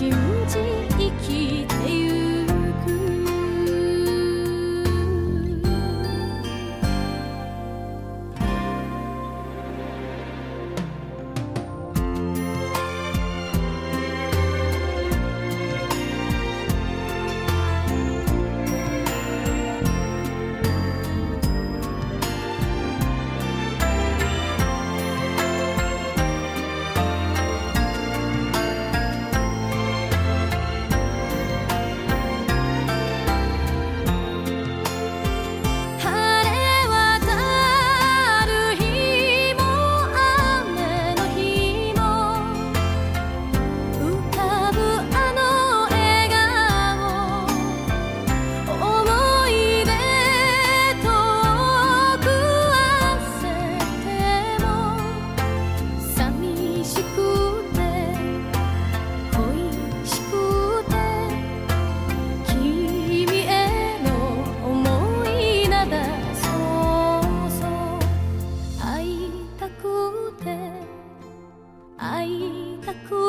you. takut.